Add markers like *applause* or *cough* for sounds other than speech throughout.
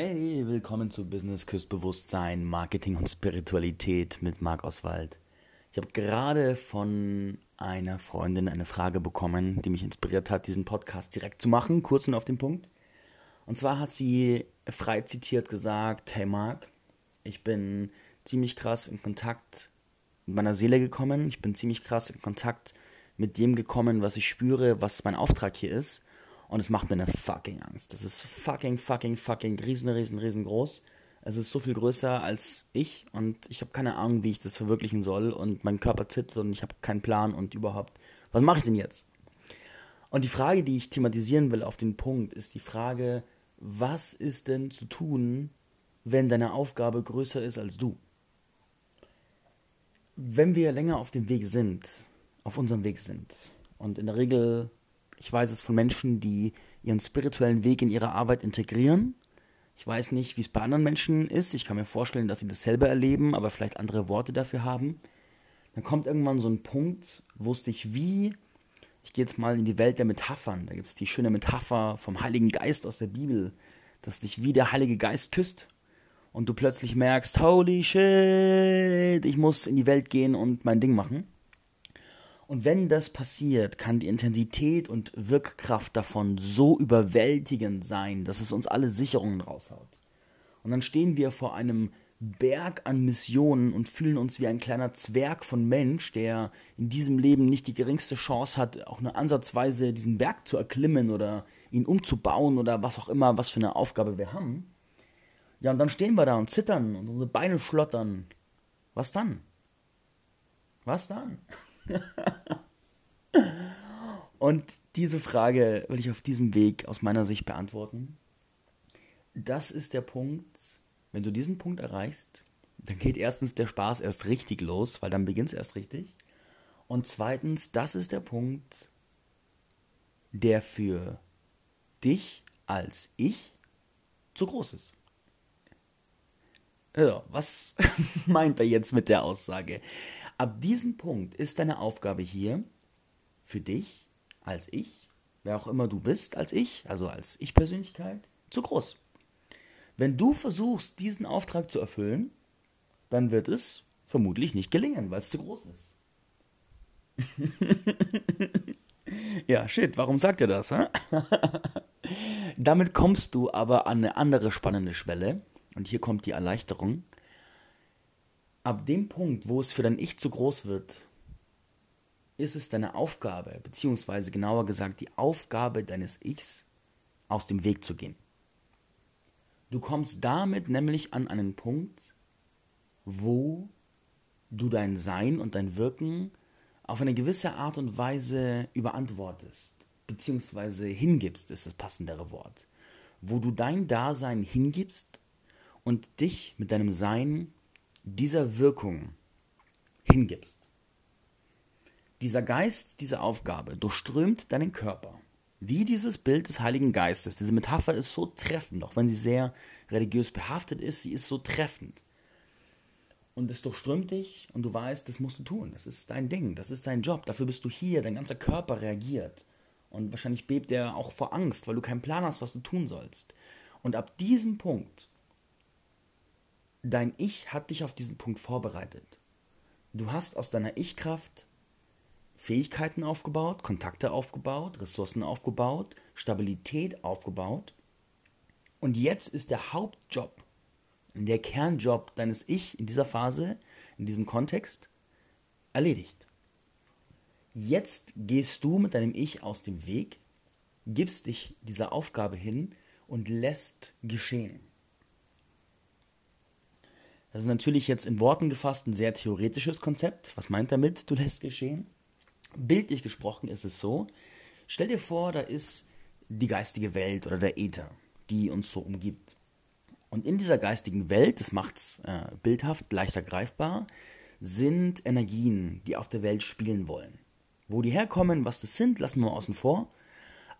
Hey, willkommen zu Business Küstbewusstsein, Marketing und Spiritualität mit Marc Oswald. Ich habe gerade von einer Freundin eine Frage bekommen, die mich inspiriert hat, diesen Podcast direkt zu machen, kurz und auf den Punkt. Und zwar hat sie frei zitiert gesagt, hey Marc, ich bin ziemlich krass in Kontakt mit meiner Seele gekommen, ich bin ziemlich krass in Kontakt mit dem gekommen, was ich spüre, was mein Auftrag hier ist. Und es macht mir eine fucking Angst. Das ist fucking, fucking, fucking riesen, riesen, riesengroß. Es ist so viel größer als ich und ich habe keine Ahnung, wie ich das verwirklichen soll. Und mein Körper zittert und ich habe keinen Plan und überhaupt, was mache ich denn jetzt? Und die Frage, die ich thematisieren will auf den Punkt, ist die Frage, was ist denn zu tun, wenn deine Aufgabe größer ist als du? Wenn wir länger auf dem Weg sind, auf unserem Weg sind, und in der Regel ich weiß es von Menschen, die ihren spirituellen Weg in ihre Arbeit integrieren. Ich weiß nicht, wie es bei anderen Menschen ist. Ich kann mir vorstellen, dass sie das selber erleben, aber vielleicht andere Worte dafür haben. Dann kommt irgendwann so ein Punkt, wo es dich wie, ich gehe jetzt mal in die Welt der Metaphern, da gibt es die schöne Metapher vom Heiligen Geist aus der Bibel, dass dich wie der Heilige Geist küsst und du plötzlich merkst, holy shit, ich muss in die Welt gehen und mein Ding machen. Und wenn das passiert, kann die Intensität und Wirkkraft davon so überwältigend sein, dass es uns alle Sicherungen raushaut. Und dann stehen wir vor einem Berg an Missionen und fühlen uns wie ein kleiner Zwerg von Mensch, der in diesem Leben nicht die geringste Chance hat, auch nur ansatzweise diesen Berg zu erklimmen oder ihn umzubauen oder was auch immer, was für eine Aufgabe wir haben. Ja, und dann stehen wir da und zittern und unsere Beine schlottern. Was dann? Was dann? *laughs* Und diese Frage will ich auf diesem Weg aus meiner Sicht beantworten. Das ist der Punkt, wenn du diesen Punkt erreichst, dann geht erstens der Spaß erst richtig los, weil dann beginnt es erst richtig. Und zweitens, das ist der Punkt, der für dich als ich zu groß ist. Also, was *laughs* meint er jetzt mit der Aussage? Ab diesem Punkt ist deine Aufgabe hier für dich als ich, wer auch immer du bist als ich, also als Ich-Persönlichkeit, zu groß. Wenn du versuchst, diesen Auftrag zu erfüllen, dann wird es vermutlich nicht gelingen, weil es zu groß ist. *laughs* ja, shit, warum sagt ihr das? Hä? *laughs* Damit kommst du aber an eine andere spannende Schwelle. Und hier kommt die Erleichterung ab dem Punkt, wo es für dein Ich zu groß wird, ist es deine Aufgabe, beziehungsweise genauer gesagt die Aufgabe deines Ichs, aus dem Weg zu gehen. Du kommst damit nämlich an einen Punkt, wo du dein Sein und dein Wirken auf eine gewisse Art und Weise überantwortest, beziehungsweise hingibst, ist das passendere Wort, wo du dein Dasein hingibst und dich mit deinem Sein dieser Wirkung hingibst. Dieser Geist, diese Aufgabe durchströmt deinen Körper. Wie dieses Bild des Heiligen Geistes. Diese Metapher ist so treffend, auch wenn sie sehr religiös behaftet ist, sie ist so treffend. Und es durchströmt dich und du weißt, das musst du tun. Das ist dein Ding, das ist dein Job. Dafür bist du hier, dein ganzer Körper reagiert. Und wahrscheinlich bebt er auch vor Angst, weil du keinen Plan hast, was du tun sollst. Und ab diesem Punkt dein Ich hat dich auf diesen Punkt vorbereitet. Du hast aus deiner Ich-Kraft Fähigkeiten aufgebaut, Kontakte aufgebaut, Ressourcen aufgebaut, Stabilität aufgebaut. Und jetzt ist der Hauptjob, der Kernjob deines Ich in dieser Phase, in diesem Kontext, erledigt. Jetzt gehst du mit deinem Ich aus dem Weg, gibst dich dieser Aufgabe hin und lässt geschehen. Das ist natürlich jetzt in Worten gefasst ein sehr theoretisches Konzept. Was meint damit, du lässt geschehen? Bildlich gesprochen ist es so, stell dir vor, da ist die geistige Welt oder der Äther, die uns so umgibt. Und in dieser geistigen Welt, das macht es äh, bildhaft, leichter greifbar, sind Energien, die auf der Welt spielen wollen. Wo die herkommen, was das sind, lassen wir mal außen vor.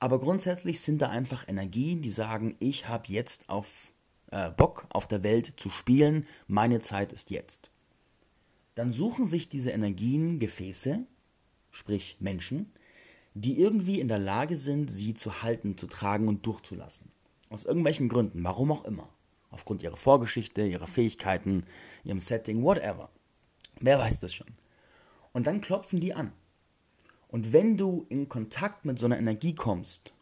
Aber grundsätzlich sind da einfach Energien, die sagen, ich habe jetzt auf äh, Bock auf der Welt zu spielen, meine Zeit ist jetzt. Dann suchen sich diese Energien Gefäße, sprich Menschen, die irgendwie in der Lage sind, sie zu halten, zu tragen und durchzulassen. Aus irgendwelchen Gründen, warum auch immer. Aufgrund ihrer Vorgeschichte, ihrer Fähigkeiten, ihrem Setting, whatever. Wer weiß das schon. Und dann klopfen die an. Und wenn du in Kontakt mit so einer Energie kommst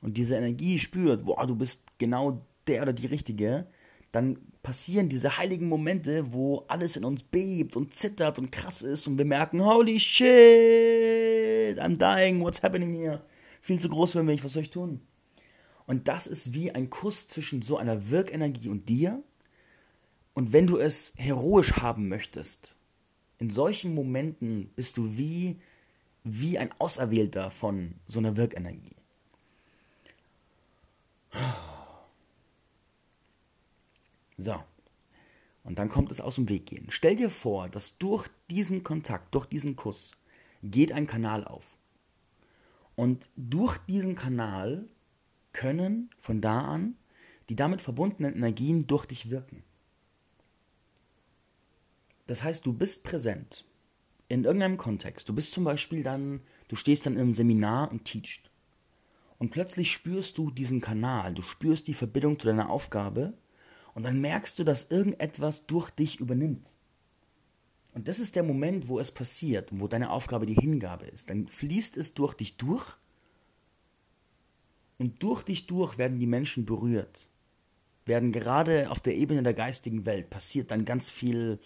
und diese Energie spürt, boah, du bist genau der oder die Richtige, dann passieren diese heiligen Momente, wo alles in uns bebt und zittert und krass ist und wir merken, holy shit, I'm dying, what's happening here? Viel zu groß für mich, was soll ich tun? Und das ist wie ein Kuss zwischen so einer Wirkenergie und dir. Und wenn du es heroisch haben möchtest, in solchen Momenten bist du wie, wie ein Auserwählter von so einer Wirkenergie. So. Und dann kommt es aus dem Weg gehen. Stell dir vor, dass durch diesen Kontakt, durch diesen Kuss, geht ein Kanal auf. Und durch diesen Kanal können von da an die damit verbundenen Energien durch dich wirken. Das heißt, du bist präsent in irgendeinem Kontext. Du bist zum Beispiel dann, du stehst dann in einem Seminar und teachst. Und plötzlich spürst du diesen Kanal, du spürst die Verbindung zu deiner Aufgabe und dann merkst du, dass irgendetwas durch dich übernimmt. Und das ist der Moment, wo es passiert und wo deine Aufgabe die Hingabe ist. Dann fließt es durch dich durch und durch dich durch werden die Menschen berührt. Werden gerade auf der Ebene der geistigen Welt passiert dann ganz viel,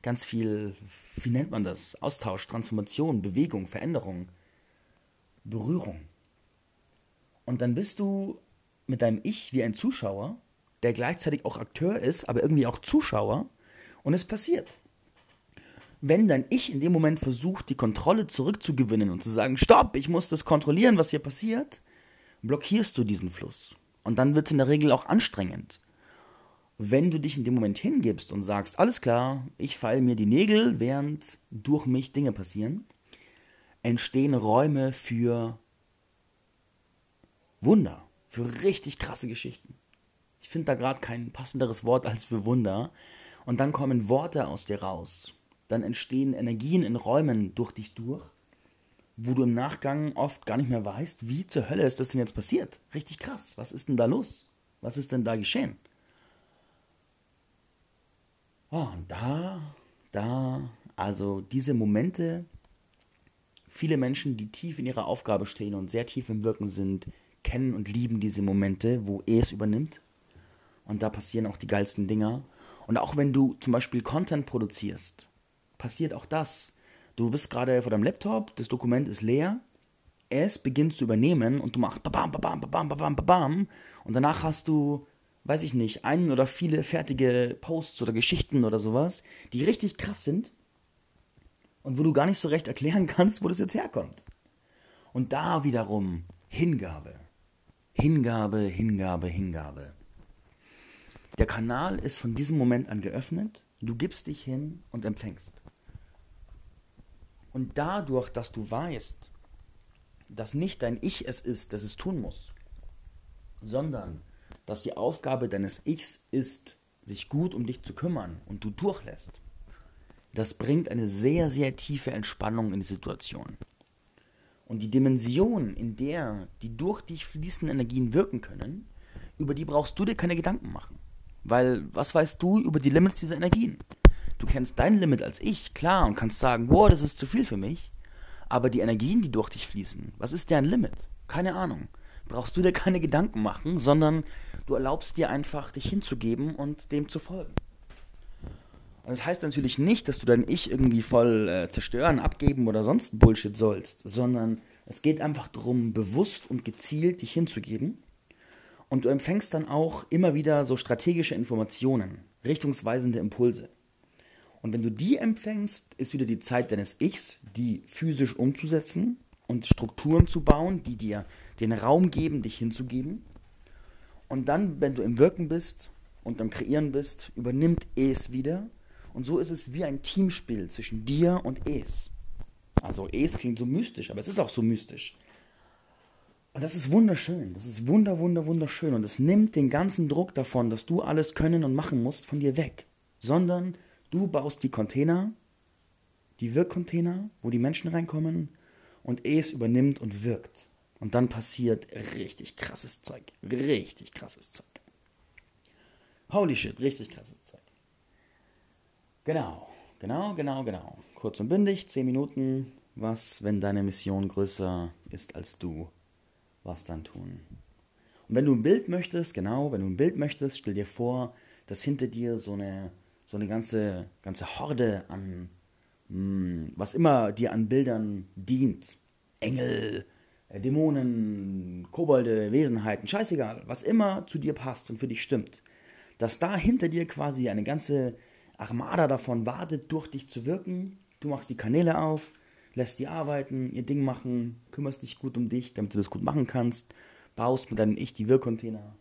ganz viel, wie nennt man das? Austausch, Transformation, Bewegung, Veränderung, Berührung. Und dann bist du mit deinem Ich wie ein Zuschauer, der gleichzeitig auch Akteur ist, aber irgendwie auch Zuschauer, und es passiert. Wenn dein Ich in dem Moment versucht, die Kontrolle zurückzugewinnen und zu sagen, stopp, ich muss das kontrollieren, was hier passiert, blockierst du diesen Fluss. Und dann wird es in der Regel auch anstrengend. Wenn du dich in dem Moment hingibst und sagst, alles klar, ich feile mir die Nägel, während durch mich Dinge passieren, entstehen Räume für Wunder, für richtig krasse Geschichten. Finde da gerade kein passenderes Wort als für Wunder. Und dann kommen Worte aus dir raus. Dann entstehen Energien in Räumen durch dich durch wo du im Nachgang oft gar nicht mehr weißt, wie zur Hölle ist das denn jetzt passiert. Richtig krass. Was ist denn da los? Was ist denn da geschehen? Oh, und da, da, also diese Momente, viele Menschen, die tief in ihrer Aufgabe stehen und sehr tief im Wirken sind, kennen und lieben diese Momente, wo es übernimmt. Und da passieren auch die geilsten Dinger. Und auch wenn du zum Beispiel Content produzierst, passiert auch das Du bist gerade vor deinem Laptop, das Dokument ist leer, es beginnt zu übernehmen und du machst babam, babam, babam, babam, babam und danach hast du, weiß ich nicht, einen oder viele fertige Posts oder Geschichten oder sowas, die richtig krass sind und wo du gar nicht so recht erklären *laughs* kannst, wo das jetzt herkommt. Und da wiederum Hingabe. Hingabe, Hingabe, Hingabe. Der Kanal ist von diesem Moment an geöffnet, du gibst dich hin und empfängst. Und dadurch, dass du weißt, dass nicht dein Ich es ist, das es tun muss, sondern dass die Aufgabe deines Ichs ist, sich gut um dich zu kümmern und du durchlässt, das bringt eine sehr, sehr tiefe Entspannung in die Situation. Und die Dimension, in der die durch dich fließenden Energien wirken können, über die brauchst du dir keine Gedanken machen. Weil was weißt du über die Limits dieser Energien? Du kennst dein Limit als ich, klar, und kannst sagen, wow, das ist zu viel für mich. Aber die Energien, die durch dich fließen, was ist deren Limit? Keine Ahnung. Brauchst du dir keine Gedanken machen, sondern du erlaubst dir einfach, dich hinzugeben und dem zu folgen. Und das heißt natürlich nicht, dass du dein Ich irgendwie voll äh, zerstören, abgeben oder sonst Bullshit sollst, sondern es geht einfach darum, bewusst und gezielt dich hinzugeben. Und du empfängst dann auch immer wieder so strategische Informationen, richtungsweisende Impulse. Und wenn du die empfängst, ist wieder die Zeit deines Ichs, die physisch umzusetzen und Strukturen zu bauen, die dir den Raum geben, dich hinzugeben. Und dann, wenn du im Wirken bist und am Kreieren bist, übernimmt Es wieder. Und so ist es wie ein Teamspiel zwischen dir und Es. Also Es klingt so mystisch, aber es ist auch so mystisch. Und das ist wunderschön. Das ist wunder, wunder, wunderschön. Und es nimmt den ganzen Druck davon, dass du alles können und machen musst, von dir weg. Sondern Du baust die Container, die Wirkcontainer, wo die Menschen reinkommen und es übernimmt und wirkt. Und dann passiert richtig krasses Zeug. Richtig krasses Zeug. Holy shit, richtig krasses Zeug. Genau, genau, genau, genau. Kurz und bündig, 10 Minuten. Was, wenn deine Mission größer ist als du? Was dann tun? Und wenn du ein Bild möchtest, genau, wenn du ein Bild möchtest, stell dir vor, dass hinter dir so eine, so eine ganze, ganze Horde an, mh, hm, was immer dir an Bildern dient. Engel, äh, Dämonen, Kobolde, Wesenheiten, scheißegal, was immer zu dir passt und für dich stimmt. Dass da hinter dir quasi eine ganze Armada davon wartet, durch dich zu wirken. Du machst die Kanäle auf, lässt die arbeiten, ihr Ding machen, kümmerst dich gut um dich, damit du das gut machen kannst, baust mit deinem Ich die Wirkcontainer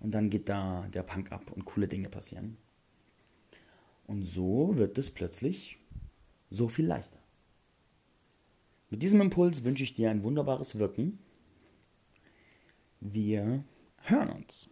und dann geht da der Punk ab und coole Dinge passieren. Und so wird es plötzlich so viel leichter. Mit diesem Impuls wünsche ich dir ein wunderbares Wirken. Wir hören uns.